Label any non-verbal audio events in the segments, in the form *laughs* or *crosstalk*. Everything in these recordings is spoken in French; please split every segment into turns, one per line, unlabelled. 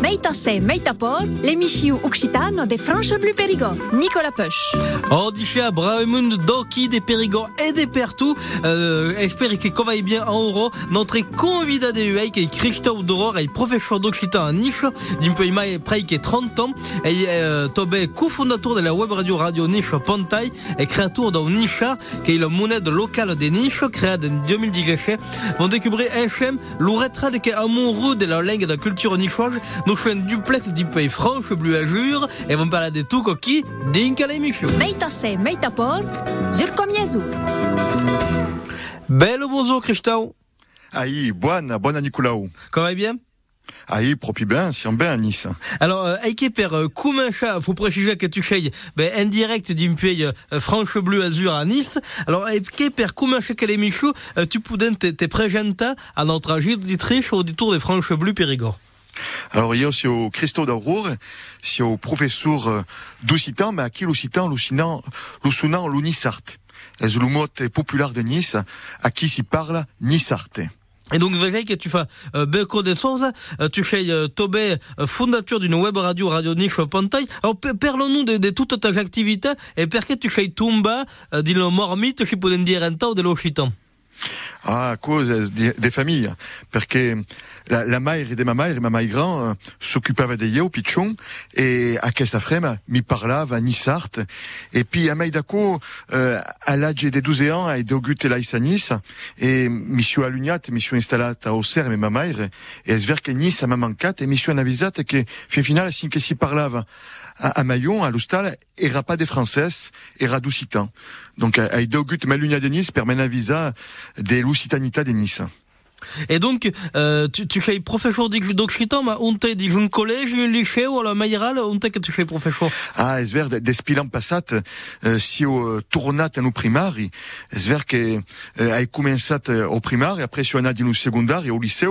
Meita se, meita por, l'émission occitane des Franches Bleu Périgord. Nicolas Puch.
Oh, dice Bravemund, Doki, des Périgord et des Pertou. Euh, espère que va bien en euro. Notre convidat de UEI, qui est Christophe Doror, est professeur d'occitan à Niche, d'un peu mai près que 30 ans. Et euh, Tobé, cofondateur de la web radio Radio Niche Pontaille, et créateur d'un Niche, qui est la monnaie locale des Niches, créée en 2017. Vont découvrir FM, l'ouretrade qui est amoureux de la langue et de la culture nichoise. Nous faisons un duplex du pays franche bleu azur et vont parler de tout coquille d'inca l'émission.
Meita se, meita por, sur combien jour.
Belle bonjour Christophe.
Aïe, buona, buona Nicolau.
Comment va bien?
Aïe, propi bien, si on bien à Nice.
Alors, euh, Aïké per euh, Koumancha, faut préciser que tu fais ben, en direct d'un pays euh, franche bleu azur à Nice. Alors, Aïké per Koumancha Kalemichou, euh, tu poudin te, te présenter à notre agile d'Autriche au détour des franches bleu Périgord.
Alors, aussi au Christo d'Aurore, au professeur euh, d'Occitan, mais à qui l'Occitan, l'Occitan, l'Occitan, l'Unisart. C'est le mot populaire de Nice, à qui s'y parle Nisarte.
Et donc, voyez que tu fais euh, belle connaissance, euh, tu fais euh, Tobé, fondateur d'une web radio, Radio Niche Pontaille. Alors, parlons-nous de, de toutes tes activités et pourquoi tu fais Tumba, euh, d'une mormite, si peut dire un temps de l'Occitan.
Ah, à cause des, des familles. Parce que la, la mère de ma mère, ma mère grand, euh, s'occupava de au pichon, et à questa mi parlava Nissart. Et puis, à Maïdako, euh, à l'âge de 12 ans, a dogut la à Nice, et mi suis allugnat, mi suis installat a Auxerre, mais ma mère, et es ver que Nice m'a mancat, et mi suis avisat que, fin final, sin que si parlava à, à Mayon, à l'Oustal, era pas des Françaises, era d'Oucitan. Donc, a dogut ma lugna de Nice, per mena visa de l'Oucitanita de Nice.
Et donc, euh, tu, tu fais professeur d'Occitan, mais on t'a dit un collège, un lycée, ou à la Maïral, on t'a que tu fais professeur.
Ah, es ver, des pilan passat, euh, si au tournat en au primari, es ver que euh, ai començat euh, au primari, après si on a dit au secondari, au lycée,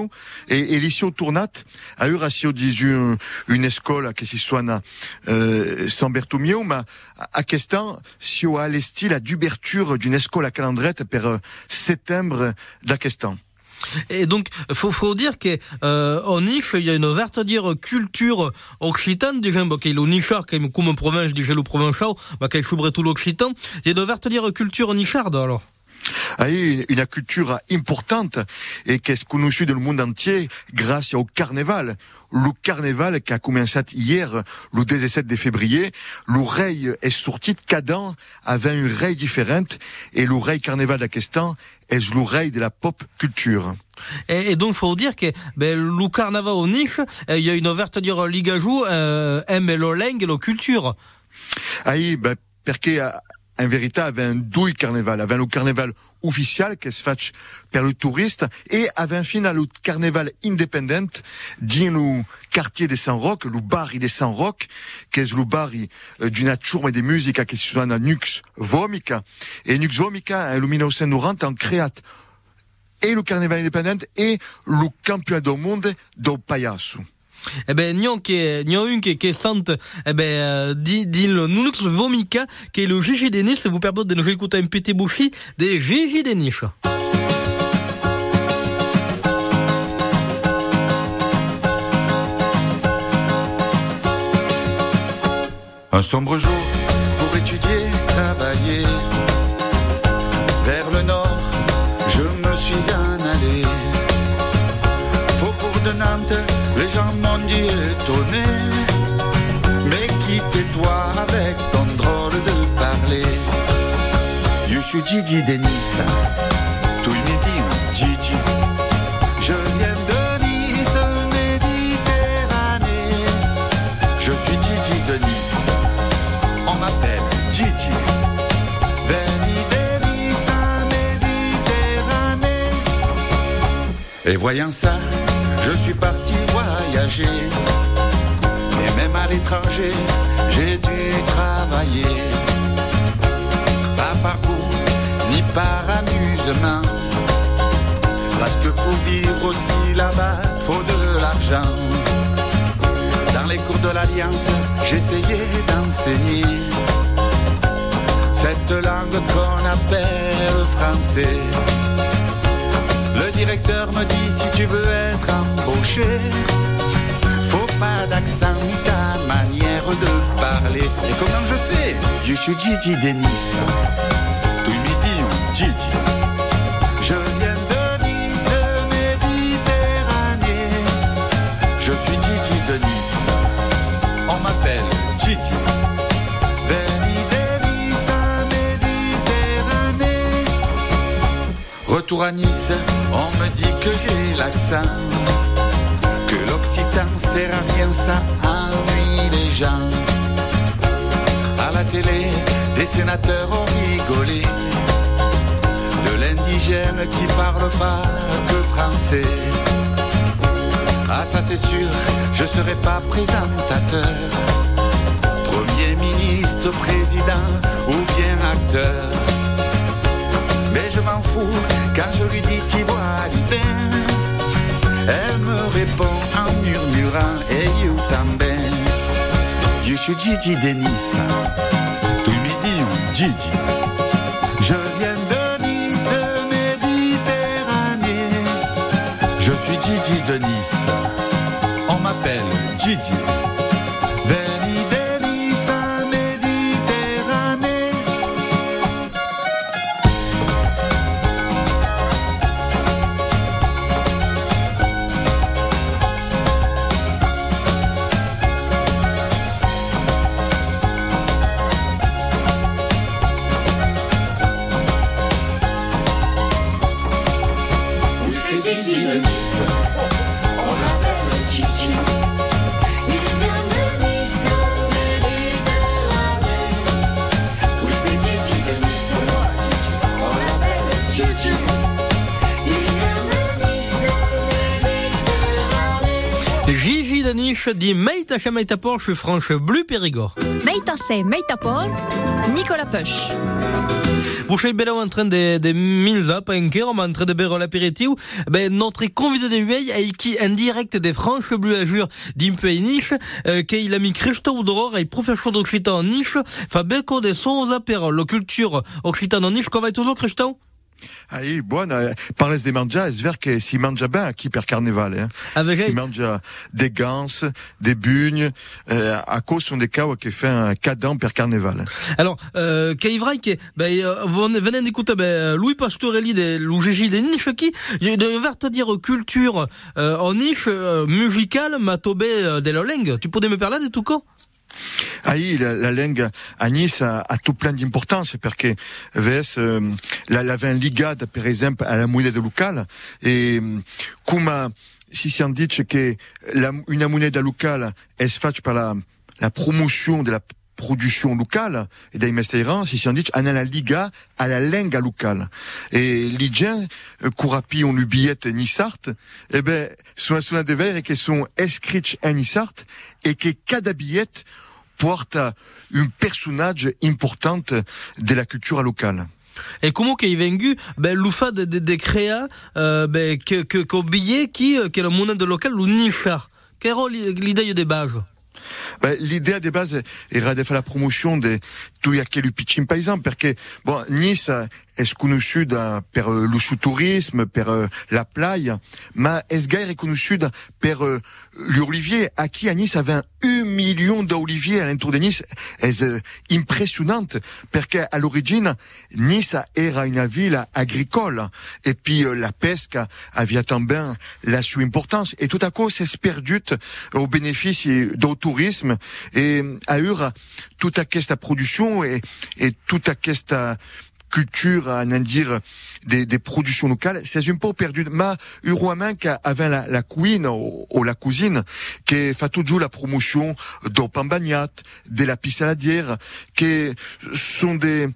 et, et lycée tournat, a eu ratio une, une école qui s'y soigne euh, San Bertomeu, mais à, à question, si on a l'esti la d'ouverture d'une école à calendrette per euh, septembre d'Akestan.
Et donc, faut, faut dire que euh, il y a une verte dire culture occitane, déjà, bah, qui est le nichard, comme province, déjà le bah, tout l'occitan. Il y a une verte dire culture nicharde, alors.
a eu une culture importante et qu'est-ce qu'on nous suit dans le monde entier grâce au carnaval. Le carnaval qui a commencé hier, le 17 de février, l'oreille est sortie de cadent avec une raille différente et l'oreille carnaval d'Akestan est l'oreille de la pop culture.
Et, et donc, faut dire que ben, le carnaval au niche, euh, il y a une verte dire ligajou, euh, aime le langue et la culture.
Aïe, ben, parce vérité, avait un douille carnaval, avait le carnaval officiel qui se fait par le touriste et avait un final le carnaval indépendant dans le quartier de San Roque, le barri de San Roque, qui est le barri euh, d'une tourme de musique qui se sono Nux Vomica. Et Nux Vomica, en 1990, en créat et le carnaval indépendant et le championnat du monde do payaso.
Eh ben, que, n'y a une qui, qui est sente, eh ben, dit, dit le Nunux Vomica, qui est le Gigi des Niches, vous permet de nous écouter un petit bouchi des Gigi des Niches.
Un sombre jour pour étudier, travailler. Mais qui tais-toi avec ton drôle de parler Je suis Gigi Denis. Tu me dis Gigi. Je viens de Nice, Méditerranée. Je suis Gigi de Nice. On m'appelle Gigi. Et voyant ça, je suis parti Et même à l'étranger, j'ai dû travailler. Pas par goût, ni par amusement. Parce que pour vivre aussi là-bas, faut de l'argent. Dans les cours de l'Alliance, j'essayais d'enseigner cette langue qu'on appelle français. Le directeur me dit si tu veux être embauché, pas d'accent ni ta manière de parler. Et comment je fais? Je suis Gigi Denis. Tout midi on Gigi. Je viens de Nice, Méditerranée. Je suis Gigi Denis. On m'appelle Gigi. Méditerranée. Retour à Nice, on me dit que j'ai l'accent que l'occitan sert à rien, ça ennuie les gens. À la télé, des sénateurs ont rigolé. De l'indigène qui parle pas que français. Ah ça c'est sûr, je serai pas présentateur. Premier ministre, président ou bien acteur. Mais je m'en fous quand je lui dis t'y vois l'hiver. Elle me répond en murmurant Et you também. Je suis Gigi Denis Tout midi on Gigi. Je viens de Nice, Méditerranée. Je suis Gigi de Nice On m'appelle Gigi
Gigi
Danish dit Meita Porsche Franche Bleu Périgord.
Meita se, meita Nicolas.
Vous savez bien en train de, de Milza, est en train de boire l'apéritif. Ben, notre convidat de veille est qui, en direct des Franches Bleu Azur d'Impey Niche, euh, qu'il a mis Christophe Doror, et professeur d'Occitan en Niche, fa becco de sons per la culture occitane en Niche, qu'on va toujours, Christophe?
Aí, buona, parles de mangia, es ver que si mangia ben aqui per carnaval, hein?
Avec
Si mangia des gans, des bugnes, euh, à cause sont des cas qui fait un cadent per carnaval.
Alors, euh, qu'il est vrai que, ben, euh, vous venez d'écouter, ben, Louis Pastorelli de l'UGJ des Niches qui, il devrait te dire culture, euh, en niche, euh, musicale, m'a tobé euh, de la langue. Tu pourrais me parler de tout quoi?
Aí, la, la langue à Nice a, a tout plein d'importance parce que VS, euh, la, la vin ligada, par exemple, à la monnaie locale et comme si si on dit que la, monnaie locale est faite par la, la promotion de la production locale et dai mesteiran si on dit on a la liga à la langue locale. Et l'idien courapi on lui billette Nissart eh ben sont sont des vers et qui sont inscrits en Nissart et que cada billette porte un personnage importante de la culture locale.
Et comment qu'il est vengu, ben, l'oufa de, de, de euh, ben, que, que, qu'au billet qui, euh, que le monnaie de local, ou nichar. Quelle est l'idée des bases?
Ben, l'idée des bases era de faire la promotion de a quel pitching paysan parce que bon Nice est connu per le sous-tourisme per euh, la playa gaire est connu per euh, l'olivier à qui à Nice avait un million d'oliviers à l'entour de Nice? Est euh, impressionnante? Parce qu'à l'origine Nice era une ville agricole et puis euh, la pesca avait també la sua importance et tout à coup c'est perdu au bénéfice du tourisme et à eu toute aquesta et, et toute aquesta culture, à dire, des, des productions locales, c'est un peu perdu. Ma, Uruaman avait la, la queen ou, ou la cousine, qui fait toujours la promotion d'au pain bagnat, de la pissaladière, qui sont des,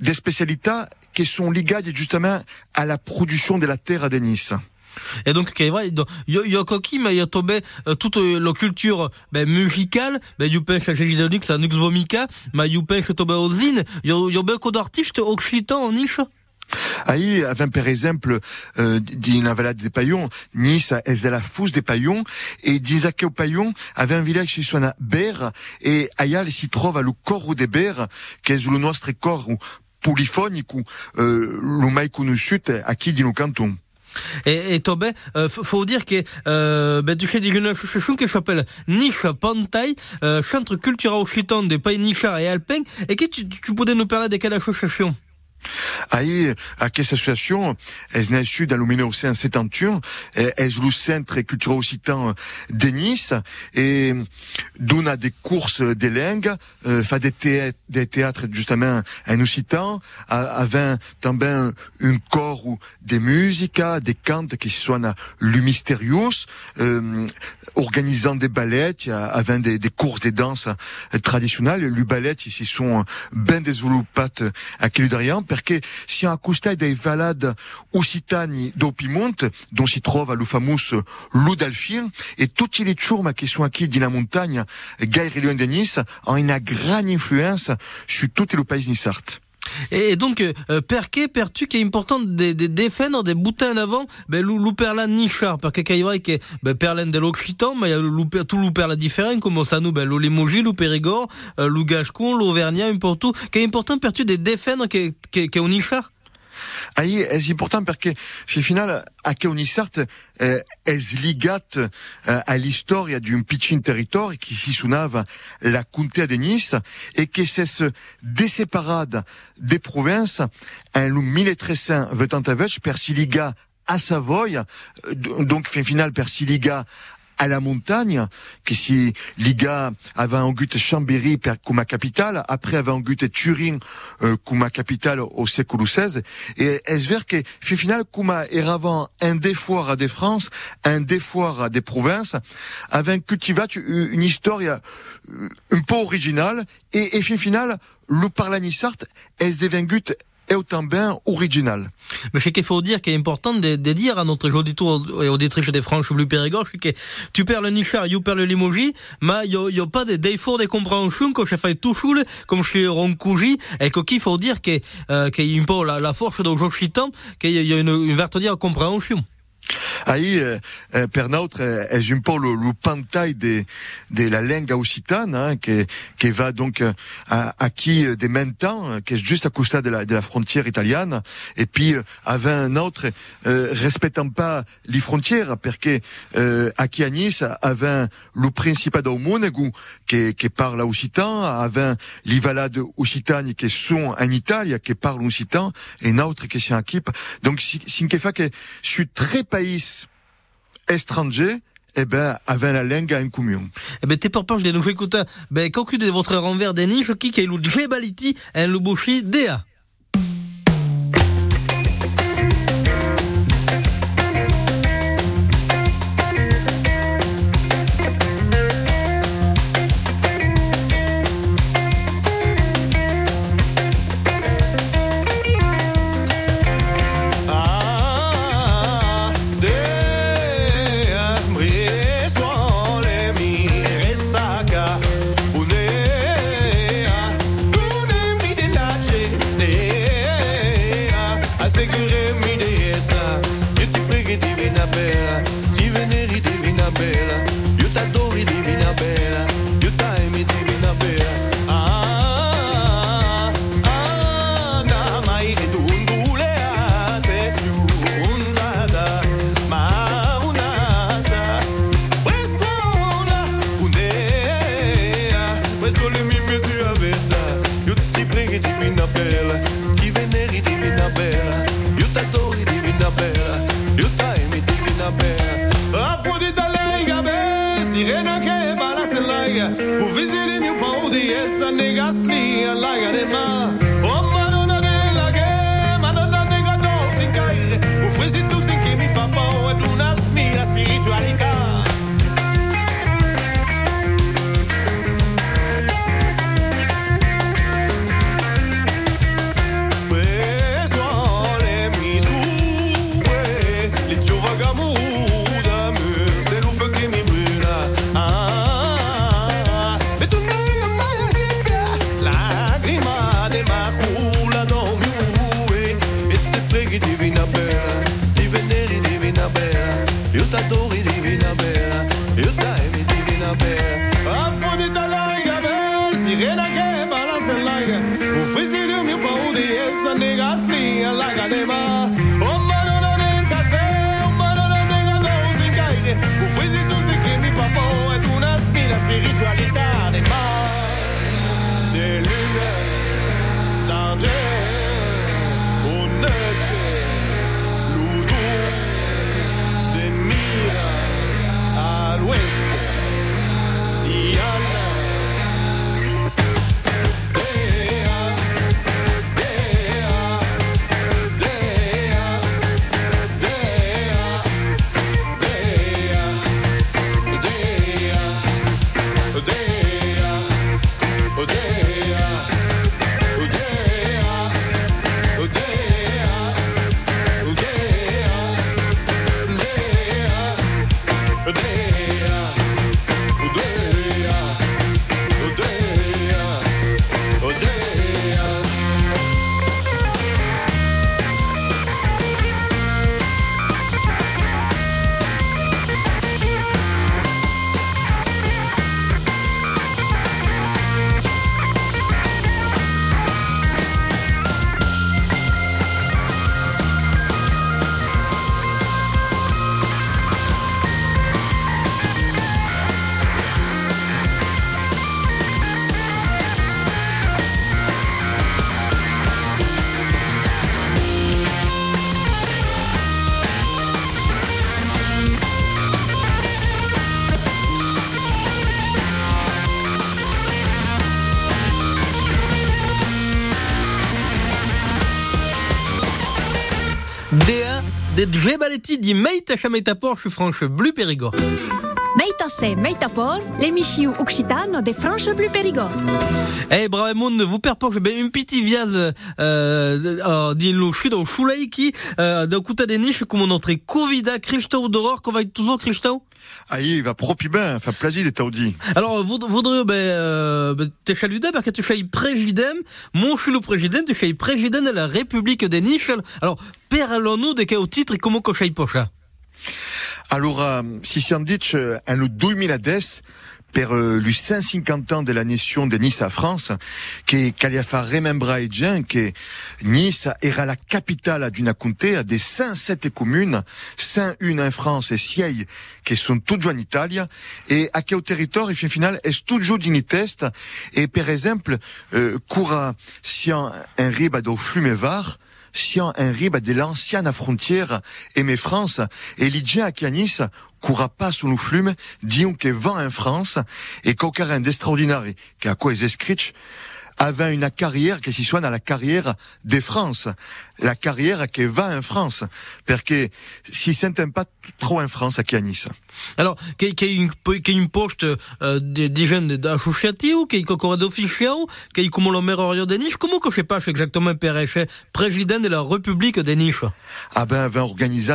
des spécialités qui sont liées justement à la production de la terre de Nice.
Et donc, est vrai, donc, yo, yo, coquille, mais il a tombé, euh, toute euh, la culture, ben, musicale, ben, you penses à Gégidonix, à Nux Vomica, mais you penses tombé aux zines, yo, yo, beaucoup d'artistes occitans en niche?
Aí, avant par exemple, euh, d'une valade des paillons, Nice, est à la fosse des paillons, et d'Isaac au paillon, avait un village qui s'appelle Ber, et Aya, s'y trouve à le corps des Ber, qui est le nostre corps polyphonique, euh, le connu à qui dit nos cantons.
Et, et toi, ben, euh, faut dire que euh, ben, tu fais une association qui s'appelle Niche Pantai, euh, Centre culturel occitan des pays nichard et alpins. Et que tu, tu pourrais nous parler de quelle association
Aí, aquesta associação, es nascut dans le 1971, es le centre culturel occitan de Nice, et dona des courses de langue, euh, fa des théâtres, des théâtres justement en occitan, avec também un corps de musica, des cantes qui soient le mystérieux, euh, organisant des ballets, avec des, des courses de danse traditionnelles. Le ballet, ici, sont ben développés aqui d'Ariane, perché si un accostai dei valades occitani do Piemonte, dont si trova le fameux Loup d'Alfir, et toutes les ciurmes qui sont acquis dans la montagne, gaire loin de Nice, ont une grande influence sur tout le pays nissart.
Et, donc, euh, perché pertu qui est important de, de défendre des boutins en avant, ben, lou, lou perla nichard, perché qu'il y a que, ben, perlen de l'Occitan, mais il y a tout lou perla différent, comme ça nous, ben, lou Limoges, lou Périgord, euh, lou Gascon, l'Auvergnat, peu tout, qui est important pertu de défendre qui, qui est au nichard.
Aí é importante porque, au final, a eh, es ligat eh, à l'histoire d'un petit territoire qui s'y sonava la Comté de Nice et qui s'est déséparade des provinces le 1328 per si liga à Savoie, euh, donc fin final per si liga à la montagne, que si Liga avait un but Chambéry comme capitale, après avait un but Turin euh, comme capitale au siècle XVI, et est ver que, fin final, comme era avant un des foires de France, un des foires des provinces, avait cultivé une histoire euh, un peu originale, et, et fin final, le parlanissart est devenu et autant bien original.
Mais ce qu'il faut dire qui est important de, de dire à notre auditeur et auditrice des Franches Bleu Périgord, que tu perds le nichard, tu perds le limoges, mais il n'y a, pas de défaut de compréhension que je fais tout seul, comme chez Roncouji, et qu'il faut dire euh, qu'il y a un la, la force de Joschitan, qu'il y a une, une vertudière compréhension.
Aí, eh, eh, per eh, est un peu le, le pantail de, de la langue occitane, hein, qui, qui va donc euh, à, à qui euh, des euh, qui est juste à côté de la, de la frontière italienne, et puis euh, avec un autre euh, respectant pas les frontières, parce que euh, à qui à Nice, avec le principat d'Aumonegu, qui, qui parle occitan, avec les valades occitanes qui sont en Italie, qui parlent occitan, et un autre qui s'en équipe. Donc, si, si que que sur très pays étrangers, eh ben, avec la langue en commun.
Eh ben, t'es pas proche de nous écouter, ben, de votre renvers des niches, qui est le Djebaliti, un le Dea. cool. Spina spiritualità dei mari, de lune, danger, de
Djebaletti di Meita Chameta Porsche France Bleu Périgord.
Meita se, meita por, l'émission occitane de France Bleu Périgord.
Eh, Bravemoun, vous perporte ben une petite viase euh, euh, din lo chute au Schuleiki, euh, da kuta de niche comme on entre Covida, Christophe d'Aurore, qu'on va être toujours Christophe
Aïe, il va propi ben, enfin plaisir des taudis.
Alors, voudriez, ben, euh, ben, te chaluder, parce que tu fais président, mon chulou président, tu fais président de la République des Niches. Alors, parlons-nous de quel titre et comment qu'on fait pocha?
Alors, euh, si si on dit, euh, un le 2010, per euh, le 150 ans de la nation de Nice à France, que Caliafa remembra et bien que Nice era la capitale d'une comté des 107 communes, 101 en France et 6 qui sont toutes en Italie, et à quel territoire, fin final, est toujours d'une test, et par exemple, euh, cura si un riba do Flumevar, si un riba de l'ancienne frontière aimée France, et l'idée à coura pas sous le flume, disons que vent en France, et qu'aucun d'extraordinaire, qu'à quoi écrit, avait une carrière qui s'y soit dans la carrière de France. La carrière qui va en France. Parce que si s'entend pas trop en France, à Nice.
Alors, qu'il y ait une, qu'il y ait une poste euh, de, de jeunes d'associatifs, qu'il y ait encore y ait comme le maire de Nice, comment que je sais pas exactement Pérez, président de la République de Nice
Ah ben, avait organisé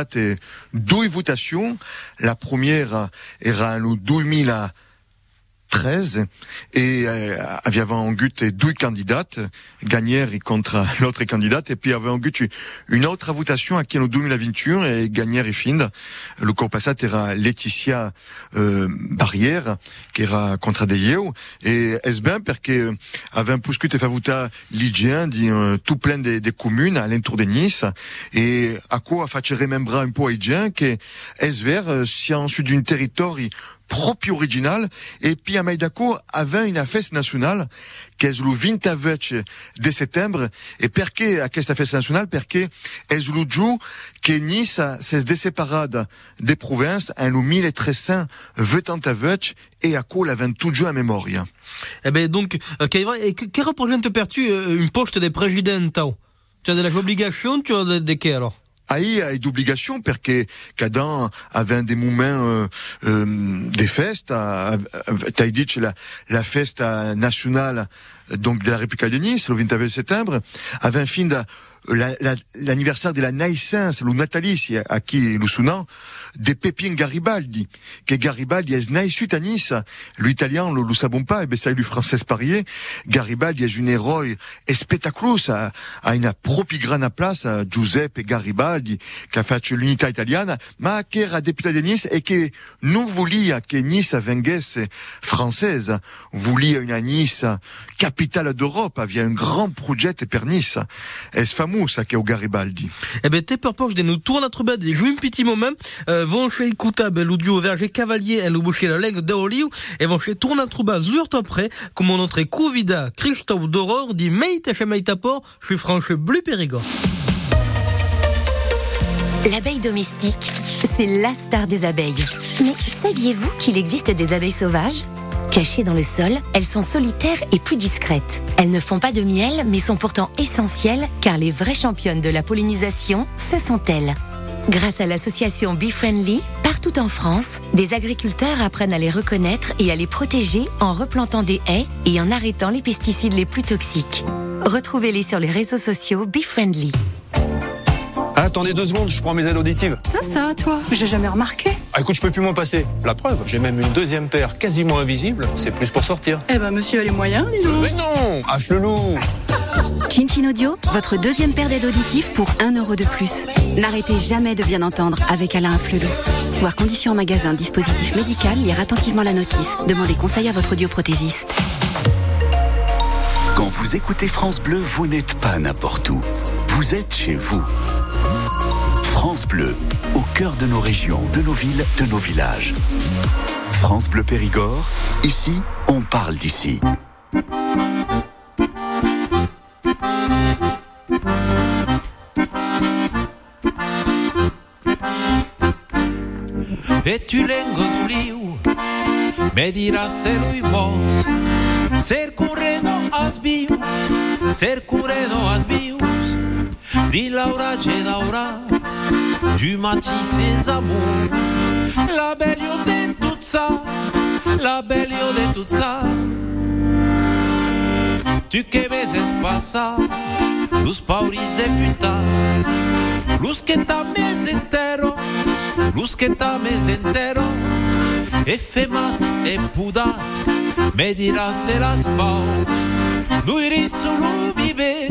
deux votations. La première era en 2000 à 13 et euh, avait en but deux candidates gagnèrent contre *laughs* l'autre candidate. Et puis avait en but une autre votation à qui en 2021 et gagnèrent et fin le corps passat era Laetitia euh, Barrière qui era contre des Yeo et est bien parce que avait un que fait voter l'Igien dit euh, tout plein des, des communes à l'entour de Nice. Et à quoi a fait remembrar un peu Igien que est vers euh, si ensuite d'une territoire propre original. Et puis à Maïdako avait une fête nationale. Qui est le 29 de septembre. Et perché à cette fête nationale? Perché est le jour que Nice s'est déséparée des provinces en le 1329 et à quoi l'avait toujours à mémoire.
Eh ben donc, euh, et que, que représente pertu euh, une poste de président tao? Tu as de l'obligation, tu as de, de alors?
Aí a d'obligation perché cada avait des moments euh, euh, des fêtes, t'as dit la, la fête nationale donc de la République de Nice, le 29 septembre, avait un fin de l'anniversaire de la naissance, le natalice, à qui nous souvenons, de Pépin Garibaldi, que Garibaldi est naissut à Nice, l'italien, le, le savons pas, et ben ça, le français parier, Garibaldi est un héros spectaculaire, à, à une propre grande place, à Giuseppe Garibaldi, qui a fait l'unité italienne, mais qui era député de Nice, et que nous voulions que Nice venguesse française, voulions une Nice capitale d'Europe, avait un grand projet per Nice. Est fameux mousse che au Garibaldi.
Eh ben, te perpoche de nous tourne à trouver des joues un petit moment, euh, vont chez écouter, ben, l'audio verger cavalier, et boucher la langue d'Aoliu, et vont chez tourne à trouver zurt après, comme on entrait Covida, Christophe d'Aurore, dit meite chez meitapor, je suis franche bleu périgord.
L'abeille domestique, c'est la star des abeilles. Mais saviez-vous qu'il existe des abeilles sauvages? Cachées dans le sol, elles sont solitaires et plus discrètes. Elles ne font pas de miel, mais sont pourtant essentielles car les vraies championnes de la pollinisation, ce sont elles. Grâce à l'association Bee Friendly, partout en France, des agriculteurs apprennent à les reconnaître et à les protéger en replantant des haies et en arrêtant les pesticides les plus toxiques. Retrouvez-les sur les réseaux sociaux Bee Friendly.
Attendez deux secondes, je prends mes aides auditives.
Ça, ça, toi J'ai jamais remarqué.
Ah, écoute, je peux plus m'en passer. La preuve, j'ai même une deuxième paire quasiment invisible. C'est plus pour sortir.
Eh ben, monsieur a les moyens, dis donc.
Mais non Ah, flelou
Chin Audio, votre deuxième paire d'aides auditives pour 1 euro de plus. N'arrêtez jamais de bien entendre avec Alain Flelou. Voir conditions en magasin, dispositif médical, lire attentivement la notice. Demandez conseil à votre audioprothésiste.
Quand vous écoutez France Bleu, vous n'êtes pas n'importe où. Vous êtes chez vous. France Bleu, au cœur de nos régions, de nos villes, de nos villages. France Bleu Périgord, ici, on parle d'ici.
E tu lengo do liu Me dirás se lui morts Ser curreno as vius Ser curreno as vius di Laura e Laura du matin ses amours la belle yo de tout ça la belle yo de tout ça. Tu que veces pasa los pauris de futa. Los que ta mes entero los que ta mes entero. E femat e pudat me dirás el aspaus Nu iris solo vivir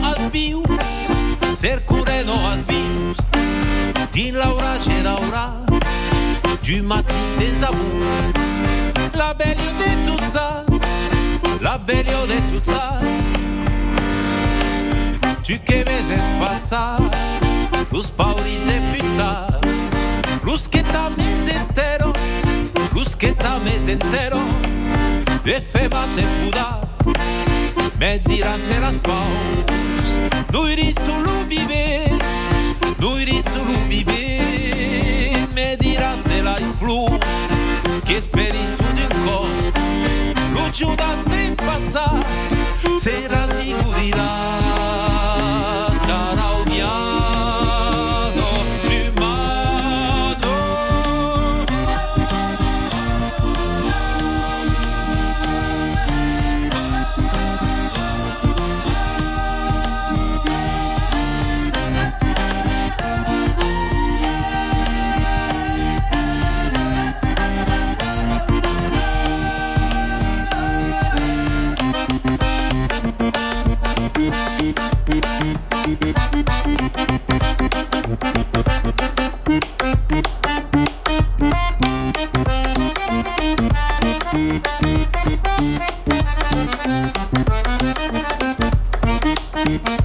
liu Me dirás se lui morts Ser cureno as bius Ser cureno as bius Din Laura c'è Laura Du mati sans amour La belle de tout ça La belle de tout ça. Tu que vezes passa Los pauris de futa Los que tames entero Los que tames entero. E femate pudat Me dirás se las paus Nu iris solo vive Nu iris solo vive Me dirás se la flus Que esperis su d'un cor Lu Judas trespassat Serás y dirás E l'amore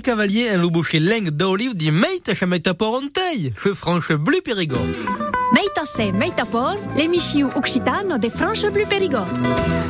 Cavalier, un loup leng d'olive dit Meita chamaita poronteil, che franche bleu périgord.
Meita se, meita por, l'emissiu occitano de France Bleu Périgord.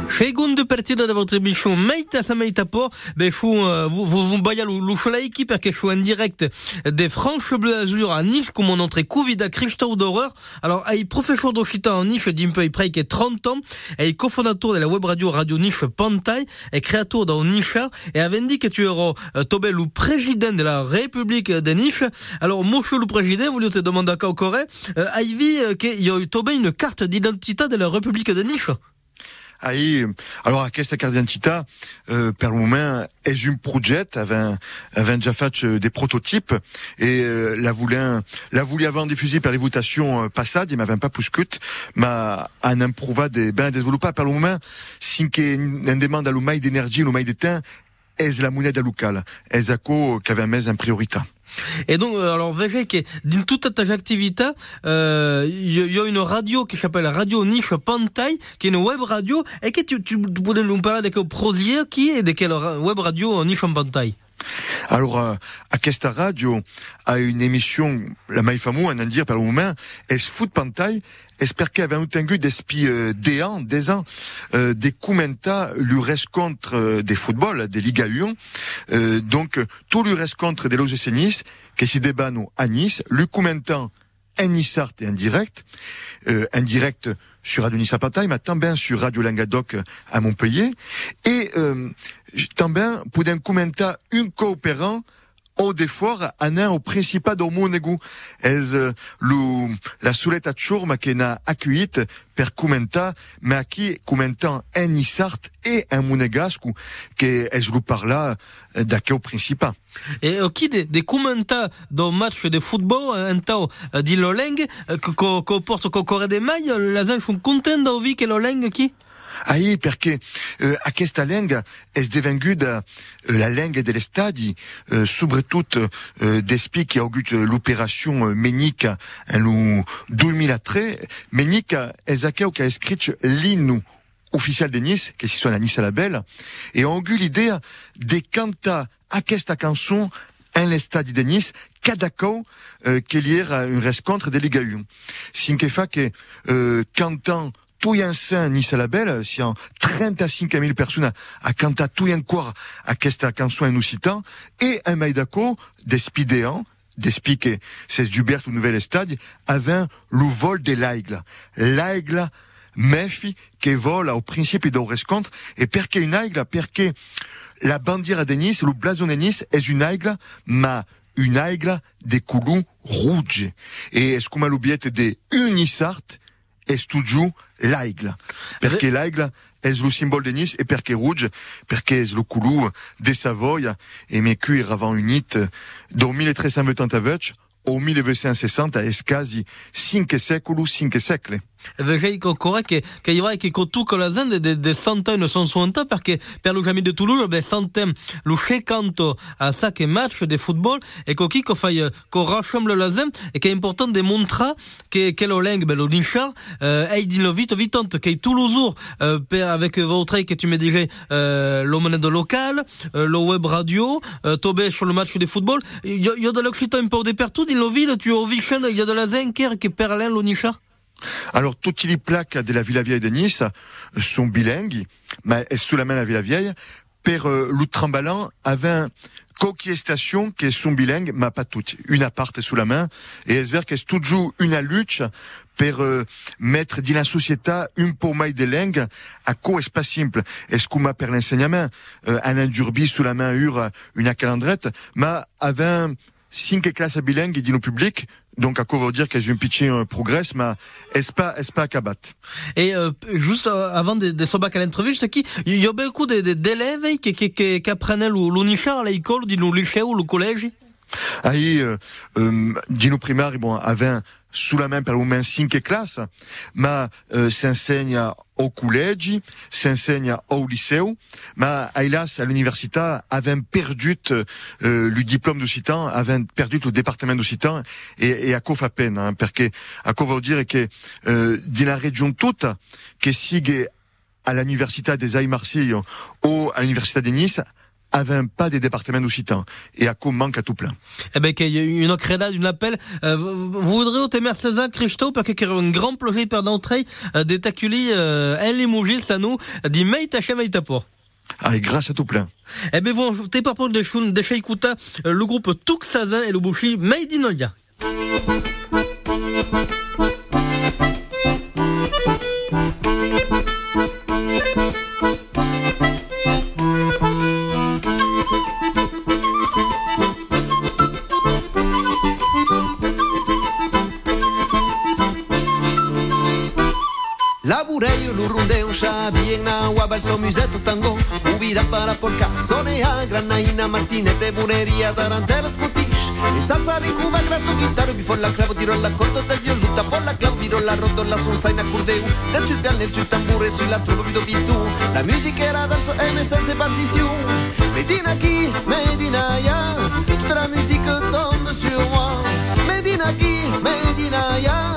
Seconde partida da votre émission Meita sa Meita por, ben fou, euh, vous, vous, vous baia l'usholaiki perché je suis en direct des Franches Bleu Azur à Nice, comme mon entrée Covid à Christophe d'horreur. Alors, ai professeur d'Occitane en Nice, d'un peu près qui 30 ans, et cofondateur de la web radio Radio Niche Pantai, et créateur dans Niche, et avait dit que tu eras euh, Tobel ou président de la République de Niche. Alors, mon le président, vous lui te demander à quoi au Corée, euh, Ivy, euh, qu'il y a eu Tobel une carte d'identité de la République de Niche.
Aí, alors aquesta carte d'identité, euh, per moment, est un projet, avait, avait déjà fait euh, des prototypes, et euh, la voulait, la voulait avant diffusée par les votations euh, passées, il m'avait pas plus que, mais en improuva des ben développé per le moment, sin que en demande à l'humain d'énergie, l'humain de temps, est la monnaie locale, est co qu'avait mis en priorité.
Et donc, euh, alors, que dans toute ta activité, euh, il y, a une radio qui s'appelle Radio Niche Pantai, qui est une web radio, et que tu, tu, pourrais nous parler de quel projet qui est de quelle web radio Niche Pantai?
Alors, euh, aquesta radio a une émission, la mai fameux, en dire par le moment, es foot pantai, espère qu'elle avait entendu d'espi euh, des ans, des ans, euh, des commenta lui reste contre euh, des footballs, des Liga 1, euh, donc tout lui reste contre des loges Nice, que si débat nous à Nice, lui commentant en Nissart et en direct, euh, en direct sur Radio Nice à tambien sur Radio Languedoc à Montpellier, et euh, tambien pour d'un commenta un coopérant au défort anan au principat do Monego. Ez lu, la suleta tchurma que na accueillit per commenta, mais à qui commentant en Issart et en Monegascu, que ez lu parla euh, d'aquest au principat.
Et euh, qui des, commentaires dans match de football, un temps euh, dit l'Oleng, qu'on porte qu'on des mailles, les gens sont contents d'envie que l'Oleng qui?
Ahí, perché eh, aquesta lenga è divenuta eh, la lenga degli stadi, eh, soprattutto eh, despi che ha avuto l'operazione Menica nel 2003. Menica è quello che ha scritto l'inno ufficiale di Nice, che si suona a Nice à la Belle, e ha avuto l'idea di cantare a questa canzone en stadi de Nice, cada cou eh, che li era un rescontre de Liga 1. Sin che fa che eh, cantant à la Belle, si en 35 000 personnes a cantat tout en cor a questa canzone en occitan, et un maidaco d'espidéan, d'espi que c'est Dubert au nouvel stade, avait le vol de l'aigle. L'aigle mefi che vola au principe do rescontre, et perché une aigle, perché la bandiera de Nice, le blason de est une aigle, ma une aigle de coulou rouge. Et est-ce qu'on a l'oublié de Unisart, est toujours l'aigle. Perché l'aigle est le symbole de Nice et perché rouge, perché est le coulou de Savoie et mes cuir avant unit, dans 1389 au 1960 a escasi 5 secoli, 5 secoli.
Vegei che occorre che, che io che con tu con la gente de, de suonta perché per lo Jamie de Toulouse lo canto a sa che match de football e chi che fai rassemble e de montrer che che lo leng lo vitante euh, avec votre che tu me euh, monnaie local euh, web radio euh, sur le match de football. Il y a, de l'Occitan un peu de partout lo ville tu as vu il y a de la zenker che per l'un lo
Alors, toutes les plaques de la Villa Vieille de Nice sont bilingues, mais sous la main la Villa Vieille. Per euh, l'Outrambalan avait coquille station qui sont bilingues, mais pas toutes. Une aparte sous la main, et est ver qu'est toujours une lutte per euh, mettre dans la société un peu mai de langue, à quoi est pas simple. Est-ce qu'on m'a per l'enseignement, euh, un sous la main une calandrette, mais avait cinq classes bilingues dit nos public, donc à quoi veut dire qu'elles ont pitché un progrès, mais est-ce pas, est-ce pas acabat.
Et euh, juste euh, avant de, de se battre à l'entrevue, qui il y a beaucoup de- de- d'élèves qui, qui, qui, qui apprennent à l'école, le lycée ou le collège?
Aí, euh, euh, Dino Primari, bon, avait sous la main per le moment cinq classes, ma euh, s'enseigne au collège, s'enseigne au lycée, mais hélas, à l'université, avait perdu euh, le diplôme d'occitan, avait perdu le département d'occitan, et, et à quoi fait peine, hein, parce que, à quoi veut dire que, euh, dans la région toute, que sigue à l'université des Aïe Marseille ou à l'université de Nice, avait pas des départements d'occitan, et à quoi manque à tout plein.
Eh ben, qu'il y a une créda d'une appel. Euh, vous vous voudrez au temer César Christo, parce qu'il y a un grand projet per d'entrée, euh, des taculi, euh, en limogis, ça nous, dit meit hachem meit apor.
Ah, et grâce à tout plein.
Eh ben, bon, t'es par rapport de Shun, de Sheikuta, euh, le groupe Tuxazin et le bouchi Made
Laburei l'urrundeu Xabien naua balso museto tango Ubida para polka Sonea granaina martinete Buneria tarantela scottish. E salsa di Cuba grato chitarro Bifo la clavo tiro la cordo del violutta Por la clavo viro la roto la sunsaina curdeu. Del sul piano il sul tambure Sui la trovo vido vistu La musica era danzo e me senza partition Medina qui, Medina ya Toute la musique tombe sur moi Medina qui, Medina ya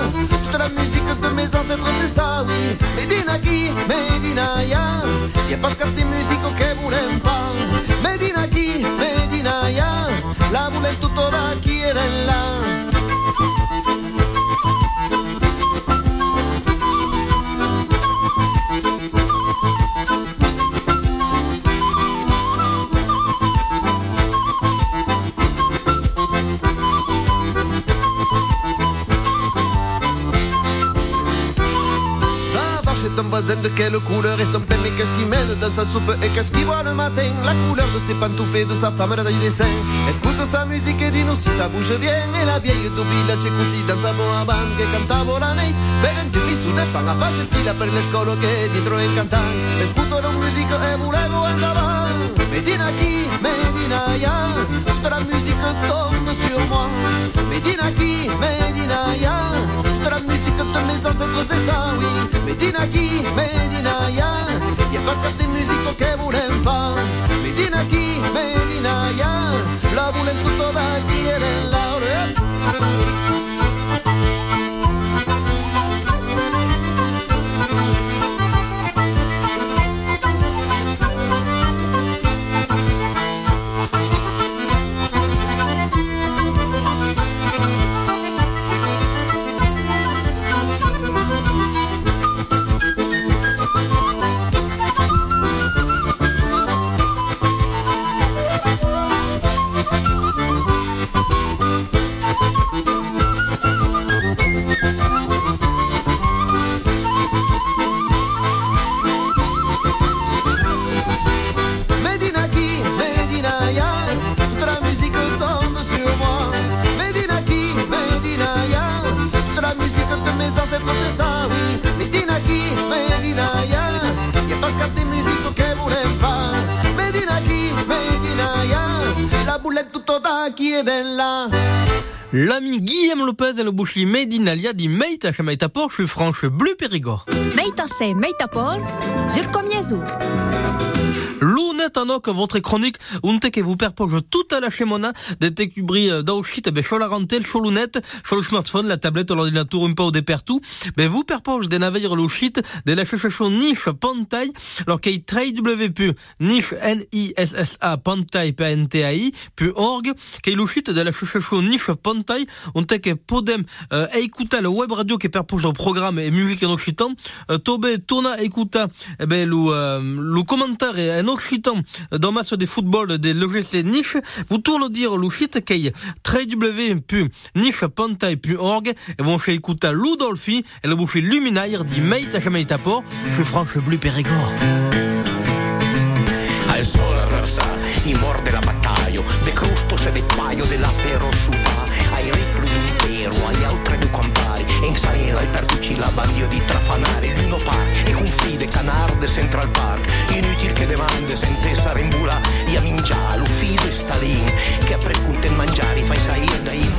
la musique de mes ancêtres c'est ça oui. Medina qui, Medina ya. Y'a pas ce des musiques que voulez pas de quelle couleur est son pelle Mais qu'est-ce qu'il mène dans sa soupe et qu'est-ce qu'il voit le matin. La couleur de ses pantoufles et de sa femme la taille des seins. Écoute sa musique et dis-nous si ça bouge bien. Et la vieille dubila c'è così danza boa band che cantavo la night Vedendo il visto e fan a pace fila per le scolo che dietro è cantante Escuto la musica e volevo andare Medina qui, Medina ya. Toute la musique tombe sur moi. Medina qui, Medina la mes ancêtres c'est ça oui. Medina qui, Medina ya. Y'a pas ce des musiques que voulez pas. Medina qui, Medina
L'ami Guillaume Lopez et le bouchi Made in Alia dit meit hachem meit apor, je suis franche bleu Périgord.
Meita se, meita por, sur komiezu.
Lunet anok votre chronique unte que vous perpoge tout à la chemona des tekubri d'aushit be sur la rentel sur lunet sur le smartphone la tablette l'ordinateur un peu au dépertou ben vous perpoge des navires le shit de la cherchation niche pantai. Alors qu'il www niche n i s s a pantai p n t a i org qu'il le shit de la cherchation niche pantai. Unte que podem euh, écouter le web radio qui perpoge le programme et musique en occitan. Euh, tobe tourna écouta eh ben le euh, commentaire en occitan dans match de football de l'OGC Niche, vous tourne dire le shit kei www.nichepantai.org et vont chez écouter Ludolfi et le boucher Luminaire dit Meit à jamais tapor, je franche bleu Périgord.
De e in salina ai perduci la baglio di trafanare, l'uno park, e con fide canar de Central Park, inutil che demande, sente sarimbula, e a mingia, l'uffido e stalin, che a prescunte mangiare, fai sair da intestin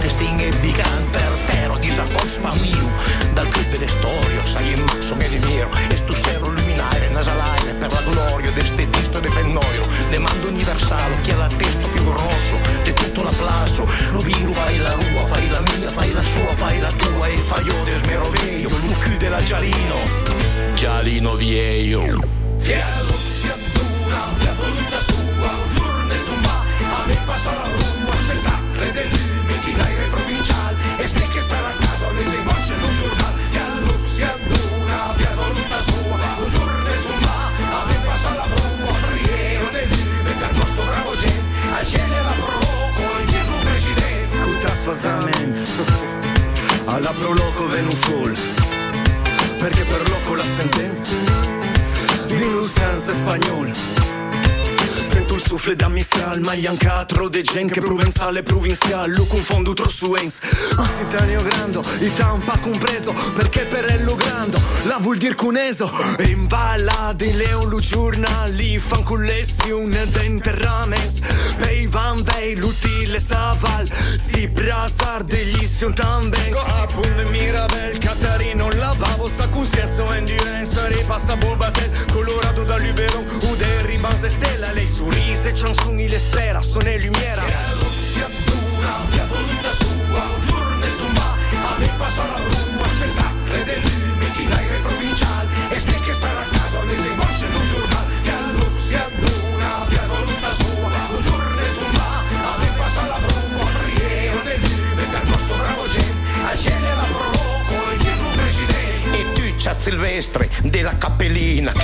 Mistral Mai ancatro de gen che provenzale provincial Lu confondo tro su ens Occitaneo grando Itan pa compreso Perché per ello grando. La vuol dir cuneso E in valla di leon lu giornali Fancullessi un denterramens Pei van vei l'utile saval Si brasar degli sion tamben. Un mirabel Catarino lavavo sa consenso endurance Ripassa bulbatel Colorato da Luberon Ude ribase stella Lei sorrise Chansoni le spera Sono lumiera
si addura, la voluta sua, un giorno e tu ma, ave passa la rua, spettacolo del lume, di l'aire provinciale, e ste che stare a casa, le sei mosse sul giornale, fiallo si addura, la voluta sua, un giorno e tu ma, ave passa la rua, priero del lume, dal nostro bravo gente, al cielo la provoco, il Gesù presidente. E tu, Chat Silvestre, della cappellina, che pantumina,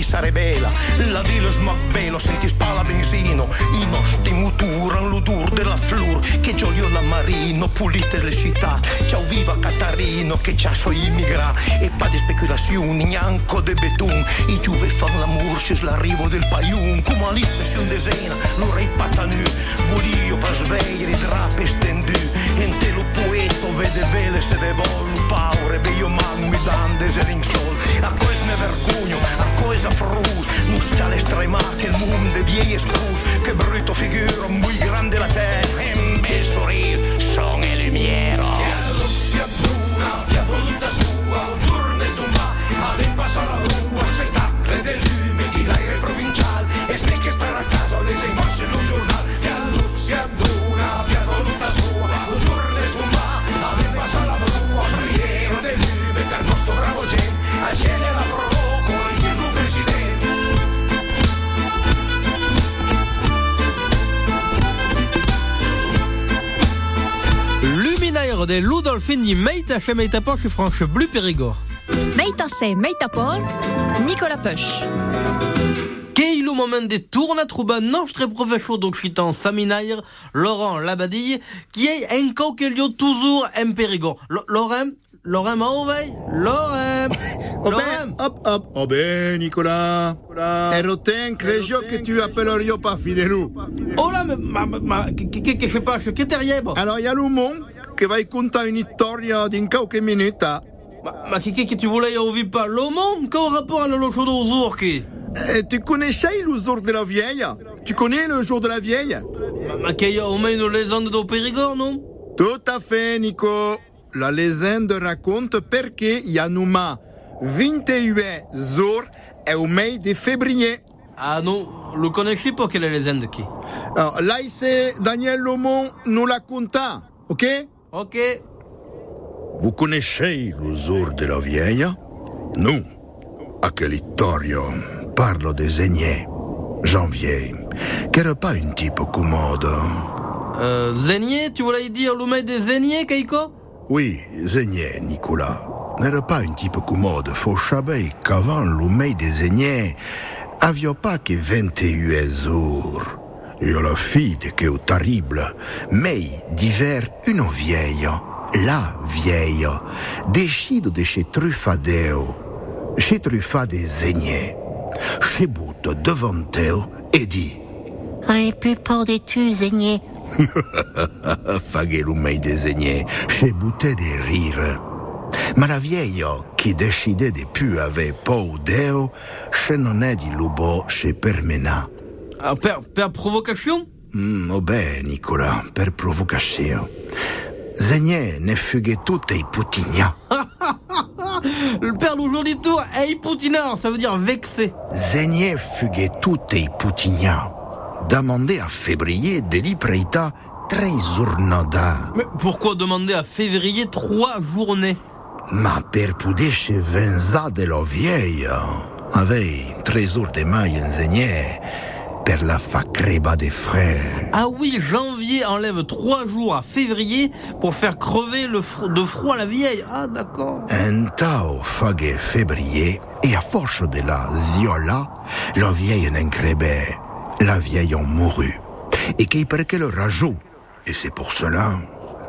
per Nissa Rebela, la di lo smagbelo, senti spala benzino, i nostri muturan l'odor della flur, che gioiola marino, pulite le città, ciao viva Catarino, che c'ha suoi immigra, e pa di speculazioni, neanche de betun, i giuve fan l'amor, c'è l'arrivo del paiun, come all'ispezione desena, lo re patanu, volio pa svegliare, drape stendu, ente lo poeto, vede vele se de vol, paure, beio man, mi dan desering sol, a quest me vergogno, a cosa frus, non sta l'estrema che il mondo è vieilles cruz, che brutto figura, muy grande la terra, e un bel sorriso, son e lumiera.
De Ludolphin di Meita chez Meita Poche Franche Bleu Périgord.
Meita se, meita por, Nicolas Puch.
Quel le moment des tournes trouba nostre professeur d'Occitan Saminaire, Laurent Labadille, qui est encore que lieu toujours en Périgord. Lo- Laurent, Laurent Mauvais, Laurent,
ben, hop, hop. Oh ben, Nicolas. Et retiens que les gens que tu appellerais pas fidèles.
Oh là, mais, ma, ma, ma, que, je sais pas, je que terrible.
Alors, il y a le monde qui va conter une histoire d'une quelques minutes. hein.
Ma, ma, que, que, que tu voulais ouvrir pas le monde, qu'au rapport à le locho d'Ozur, qui?
Eh, tu jour de la vieille? Tu connais le jour de la vieille?
Ma, ma, qu'il y a au moins une légende de Périgord, non?
Tout à fait, Nico. La légende raconte perché il y a numa 28 jours et au mai de février.
Ah non, le connaissez pas quelle légende, qui?
Alors, là, c'est Daniel Lomont nous la conta, ok?
Ok.
Vous connaissez jour de la vieille? Nous, à quel historien parle des aînés, janvier, qui n'est pas un type commode?
Euh, Zénier, tu voulais dire maître des Zéniers, Keiko?
Oui, Zénier, Nicolas. N'était pas un type commode. Faut savoir qu'avant le mai des Zéniers, avions pas que 21 jours. Et la fille qui est terrible, mais d'hiver une vieille, la vieille, décide de chez Truffadeo, chez Truffade Zénier. Chez bout devant elle et dit
Ai plus peur de tu, Zegné.
Faghe lumei désigné, chez bouté des rires. Ma la vieille qui décidait de plus avait pau deo, chez non è di lubo chez permena.
Ah, per, per provocation
Mm, oh beh, Nicolas, per provocation. Zegné ne fughe tutte i putigna.
Le *laughs* père d'aujourd'hui tour est Poutina, alors ça veut dire vexé.
Zegné fughe tutte i putigna. Demandé à février deli preita tre giornada.
Mais pourquoi demander à février trois journées?
Ma per pudesce venza dello vieille. Avei tre jours de mai enseigné per la fa creba des frères.
Ah oui, janvier enlève trois jours à février pour faire crever le de froid la vieille. Ah d'accord.
Un tao faghe février et à force de la ziola, la vieille n'encrebait. La vieille en mourut. Et qui perché le rajout. Et c'est pour cela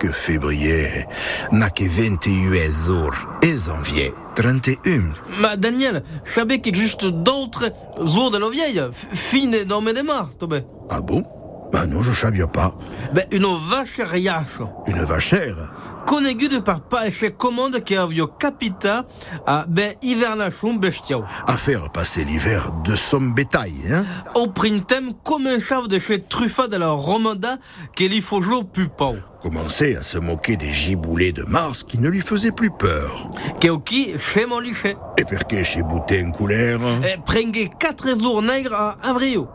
que février n'a que 21 jours et janvier 31.
Ma Daniel, je savais qu'il existe d'autres jours de la vieille. Fine dans mes démarres, Tobé.
Ah bon? Ben non, je savais pas.
Ben, une vache riache.
Une vachère
Conegude par paese commande che avio capita a ben hivernachum bestiau.
à faire passer l'hiver de son bétail, hein
Au printem cominciava de chez Truffa de la Romanda che li fojo pupau.
Commençait à se moquer des giboulées de Mars qui ne lui faisaient plus peur.
Che occhi scemo liché.
Et perché chez Boutet en couleur,
E prenghe quatre jours nègres a avril.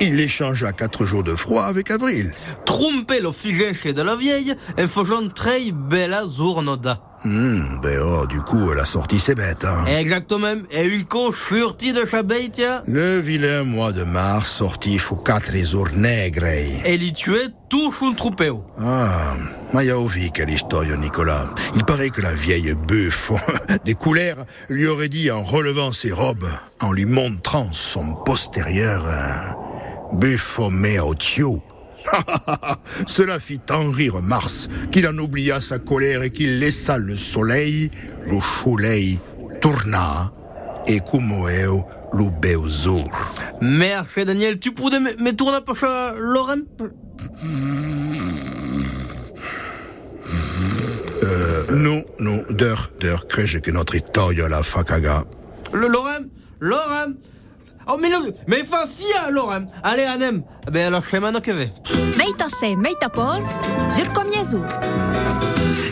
Il échangea quatre jours de froid avec Avril.
Trompe lo figenche de la vieille e fojon trei bella zornoda.
Hmm, ben oh, du coup, elle a sorti ses bêtes, hein.
Exactement. E une co furti de chabeitia.
Le vilain mois de mars sorti sous quatre jours nègres.
E li tuait tout un troupeo.
Ah, ma io ouvi quelle histoire, Nicolas. Il paraît que la vieille bœuf *laughs* des couleurs lui aurait dit en relevant ses robes, en lui montrant son postérieur, buffo meo tio. *laughs* Cela fit tant rire Mars qu'il en oublia sa colère et qu'il laissa le soleil, le soleil, tourna et kumoeo lo beuzur.
Merci Daniel, tu pourrais me, me tourner pour ça, Laurent
Euh, non, non, d'heure, d'heure, crèche que notre toyo la facaga.
Le Laurent Laurent Oh mais non, mais facia Laurent Allez Anem Ben alors schéma que ve.
Meita se, meita por, sur comiezou.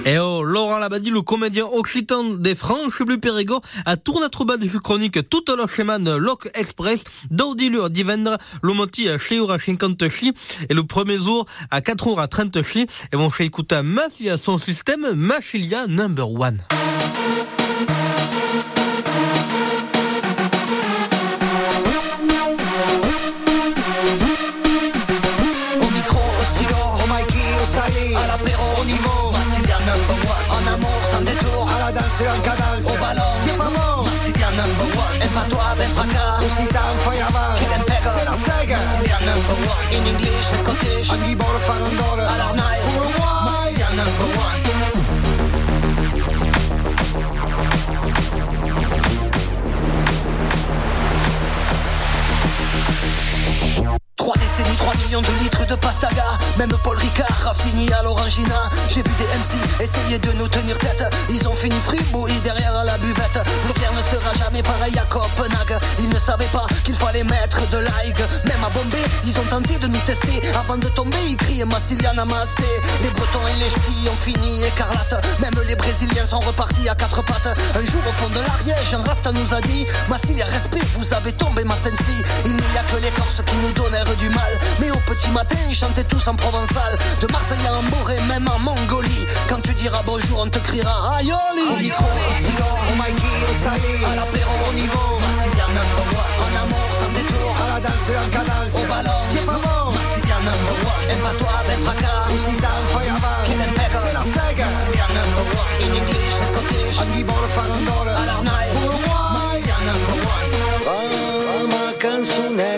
Et oh, Laurent Labadie, le comédien occitan des Franches Bleu Périgord, a tourné à trouba des chroniques toute la semaine Loc Express, d'Audilur divendre, le moti à chez à 50 chi, et le premier jour à 4 heures à 30 chi, et vont chez écouter Massilia son système Machilia number one.
Détour, à la danse et en cadence, au ballon, t'es pas mort, Massilia number one. Et pas toi, ben fracas, au sita, en feuillavant, quel impec, c'est la sega, Massilia number one. In English, c'est Scottish, en bibor, farandole, number one. De litres de pastaga Même Paul Ricard a fini à l'orangina. J'ai vu des MC essayer de nous tenir tête. Ils ont fini fribouillis derrière la buvette ne sera jamais pareil à Copenhague. Ils ne savaient pas qu'il fallait mettre de l'aig Même à Bombay, ils ont tenté de nous tester. Avant de tomber, ils criaient Massilia Namasté Les Bretons et les Ch'tis ont fini écarlate Même les Brésiliens sont repartis à quatre pattes. Un jour au fond de l'Ariège, un Rasta nous a dit Massilia, respect, vous avez tombé ma sensi. Il n'y a que les Corses qui nous donnèrent du mal. Mais au petit matin, ils chantaient tous en provençal. De Marseille à Amboré, même en Mongolie. Quand tu diras bonjour, on te criera Aïoli. Au micro, au stylo, au Mikey, au salé À l'apéro, au niveau. Massilia number one. En amour, sans détour À la danse et en cadence. Au ballon, t'es pas mort Massilia number one. Et pas toi, ben fracas. Au sita, en feuillavant Quel impec, c'est la sega Massilia number one. In English, c'est Scottish En bibor, farandole. À l'arnaille, pour le roi Massilia number one.
Ma canzunetto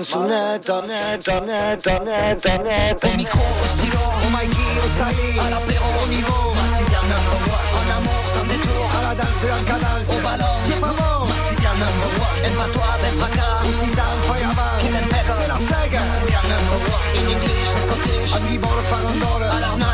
Au micro, au stylo, au Mikey, au Sally, à l'apéro, au niveau, number one. En amour, sans détour, à la danse, en cadence, au ballon, t'es pas mort, Massilia number one. Aime pas toi, ben fracas, ou si t'as un fireman, qu'il aime pète, c'est la sega, Massilia number one. In English, c'est Scottish, un bibole, farandole, à l'arnaille,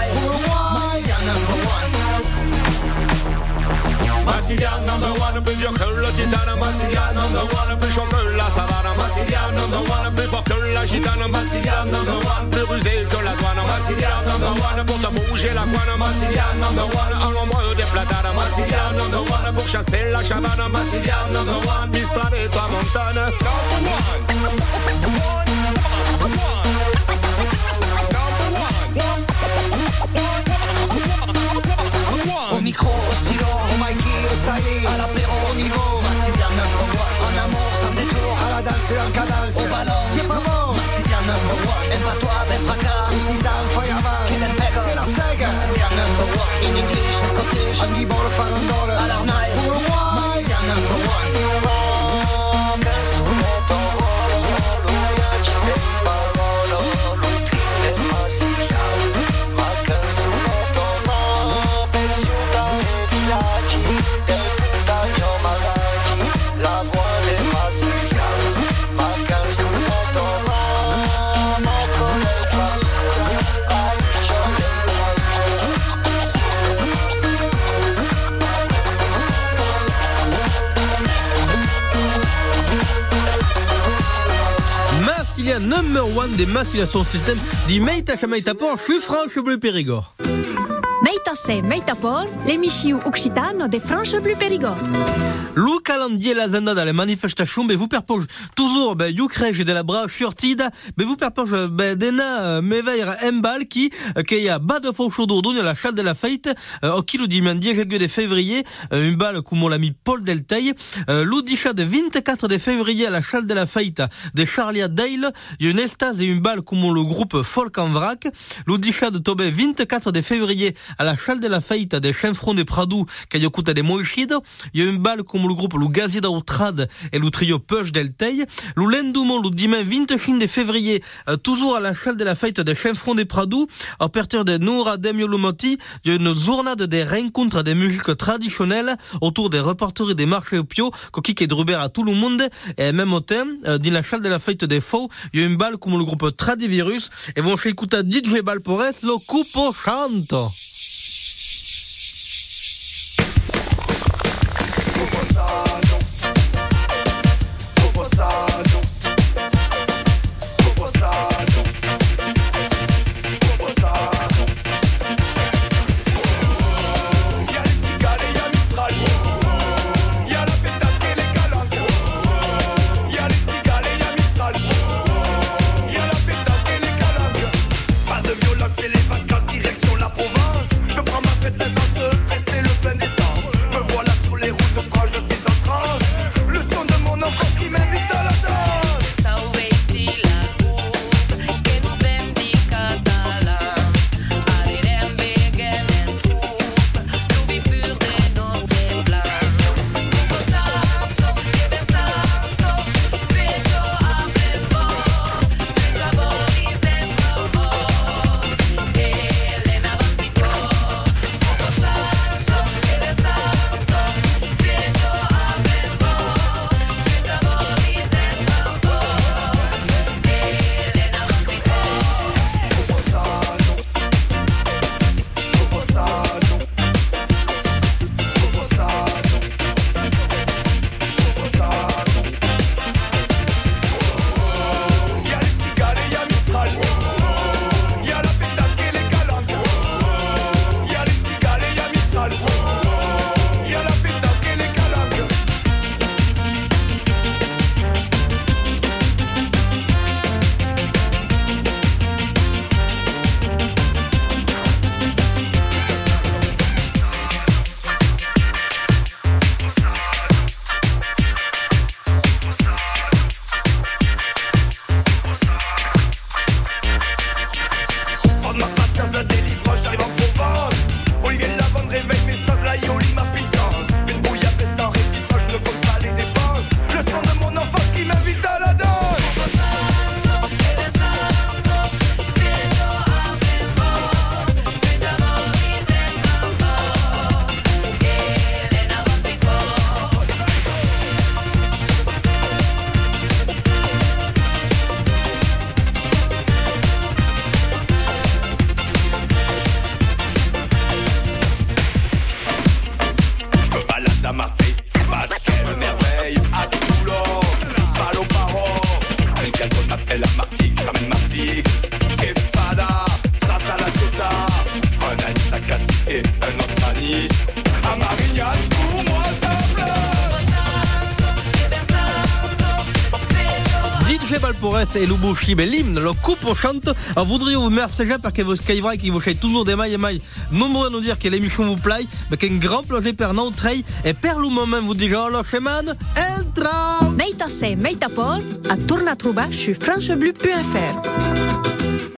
Massilia number one,
plus dur que le titane. Massilia number one, plus chaud que la savane. Massilia number one, plus fort que la gitane. Massilia number one, plus rusé que la douane. Massilia number one, pour te bouger la couane. Massilia number one, à l'ombre des platanes. Massilia number one, pour chasser la chavane. Massilia number one, Mistral et toi montagne. Number one.
Au Mikey, au Sally, à l'apéro, au niveau, Massilia number one. En amour, sans détour, à la danse, en cadence, au ballon, t'es pas mort, Massilia number one. Aime pas toi, ben fracas, ou si t'as un aime pète, c'est la sega, Massilia number one. In English, c'est Scottish, un bibole, farandole, one
des Massilia son système di Meita Chamaita Por, je suis Franche Bleu Périgord.
Meita se, meita por, l'emissiu occitano de France Bleu Périgord.
Lou calendrier la zanda dans les manifestations, ben vous perpose toujours, ben Ukraine de la bras surtida, ben vous perpose ben dena meveir embal qui euh, qui a bas de faux chaud la challe de la fête, euh, au kilo di mendier quelques de février, euh, une balle comme on l'a mis Paul Delteil, euh, Lou dicha de 24 de février à la challe de la fête de Charlia Dale, une estase et une balle comme le groupe Folk en vrac, Lou dicha de Tobé 24 de février à la challe de la fête des Chinfrons de Pradou, qui a coûté des Moïchides, il y a une balle comme le groupe le Gazier d'Autrad et le trio Push Delteil, le Lendoumont le dimanche 25 de février, euh, toujours à la challe de la fête des Chinfrons de Pradou, à partir de Noura Demiolomoti, il y a une journée des rencontres des musiques traditionnelles autour des reporteries des marchés pio, coquille et Druber à tout le monde, et même au thème, euh, dans la challe de la fête des faux, il y a une balle comme le groupe Tradivirus, et vont écouter DJ Balpores, le coupo chanto. Mais l'hymne, le coupe au chante. Alors, voudriez vous remercier parce que vous skyvra qui vous faites toujours des mailles et mailles. Nombreux à nous dire que l'émission vous plaît, mais qu'un grand projet per non trei et per le moment vous dit, oh, la semaine, entra!
Meita se, meita por, a torna a trobar sur francheblu.fr.